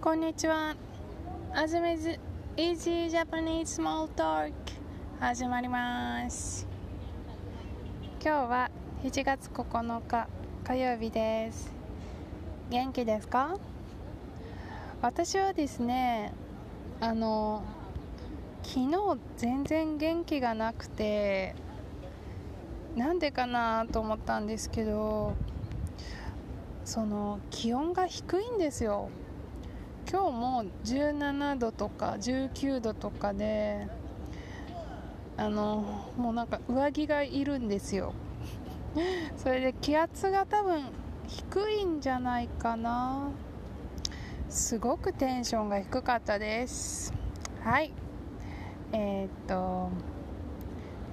こんにちは。あずめず Easy Japanese Small Talk 始まります。今日は7月9日火曜日です。元気ですか？私はですね、あの、昨日全然元気がなくて、なんでかなと思ったんですけど、その気温が低いんですよ。今日も17度とか19度とかであのもうなんか上着がいるんですよ。それで気圧が多分低いんじゃないかな。すごくテンションが低かったです。はい。えー、っと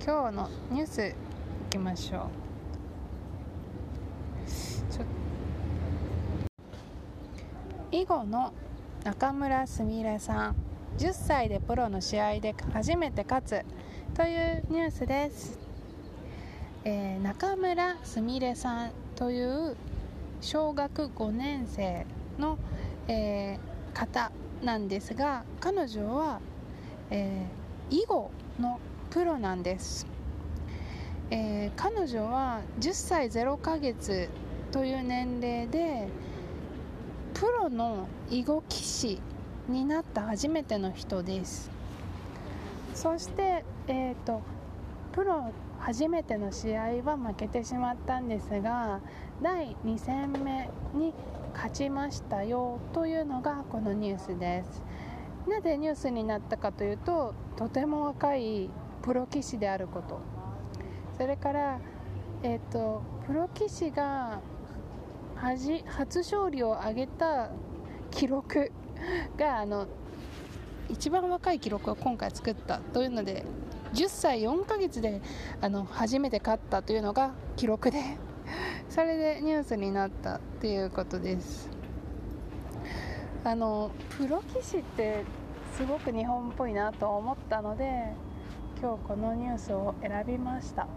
今日のニュースいきましょう。ちょ囲碁の中村すみれさん。10歳でプロの試合で初めて勝つというニュースです、えー中村すみれさんという小学5年生の、えー方なんですが彼女は、えー囲碁のプロなんです、えー彼女は10歳0ヶ月という年齢でプロの囲碁棋士になった初めての人です。そして、えー、とプロ初めての試合は負けてしまったんですが第2戦目に勝ちましたよというのがこのニュースです。なぜニュースになったかというととても若いプロ棋士であること。それから、えー、とプロ棋士がはじ初勝利を挙げた記録があの一番若い記録を今回作ったというので10歳4ヶ月であの初めて勝ったというのが記録でそれでニュースになったっていうことです。あのプロ棋士ってすごく日本っぽいなと思ったので今日このニュースを選びました。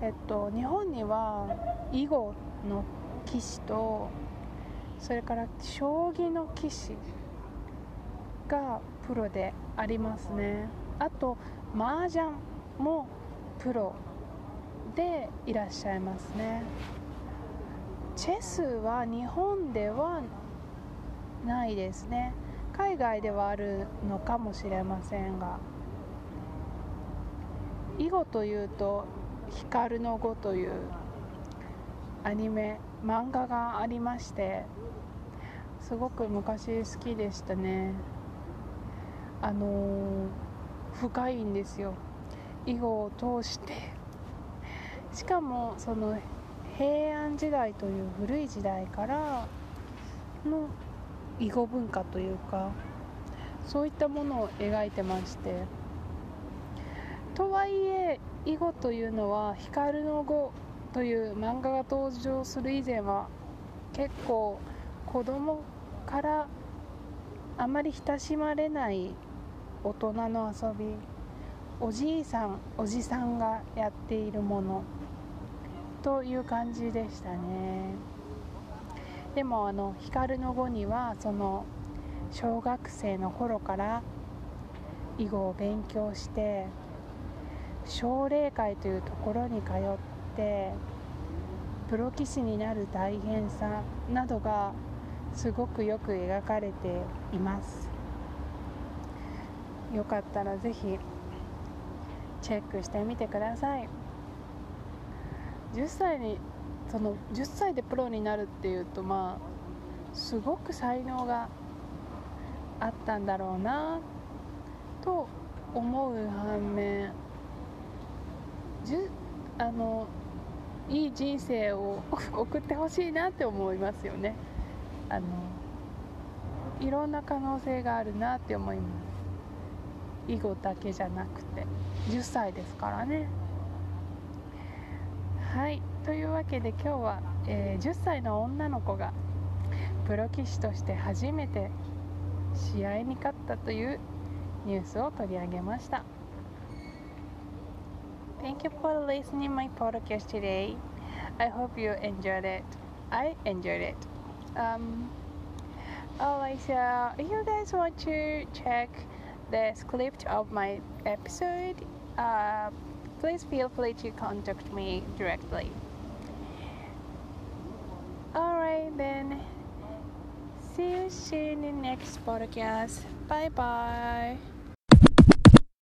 えっと日本には囲碁の棋士とそれから将棋の棋士がプロでありますね。あと麻雀もプロでいらっしゃいますね。チェスは日本ではないですね。海外ではあるのかもしれませんが。囲碁というと光の碁というアニメ漫画がありましてすごく昔好きでしたね。あのー深いんですよ。囲碁を通して。しかもその平安時代という古い時代からの囲碁文化というかそういったものを描いてまして。とはいえ囲碁というのは光の碁という漫画が登場する以前は結構子供からあまり親しまれない大人の遊びおじいさんおじさんがやっているもの。という感じでしたね。でもあの光の碁にはその小学生の頃から囲碁を勉強して奨励会というところに通ってプロ棋士になる大変さなどがすごくよく描かれています。よかったらぜひチェックしてみてください。10歳にその10歳でプロになるっていうとまあすごく才能があったんだろうなと思う反面じゅあのいい人生を 送ってほしいなって思いますよね。あのいろんな可能性があるなって思います。囲碁だけじゃなくて。10歳ですからね。はい。というわけで今日は、えー10歳の女の子がプロ棋士として初めて試合に勝ったというニュースを取り上げました。Thank you for listening my podcast today. I hope you enjoyed it. I enjoyed it. Um, Alright, so if you guys want to check the script of my episode, uh, please feel free to contact me directly. Alright, then. See you soon in next podcast. Bye bye.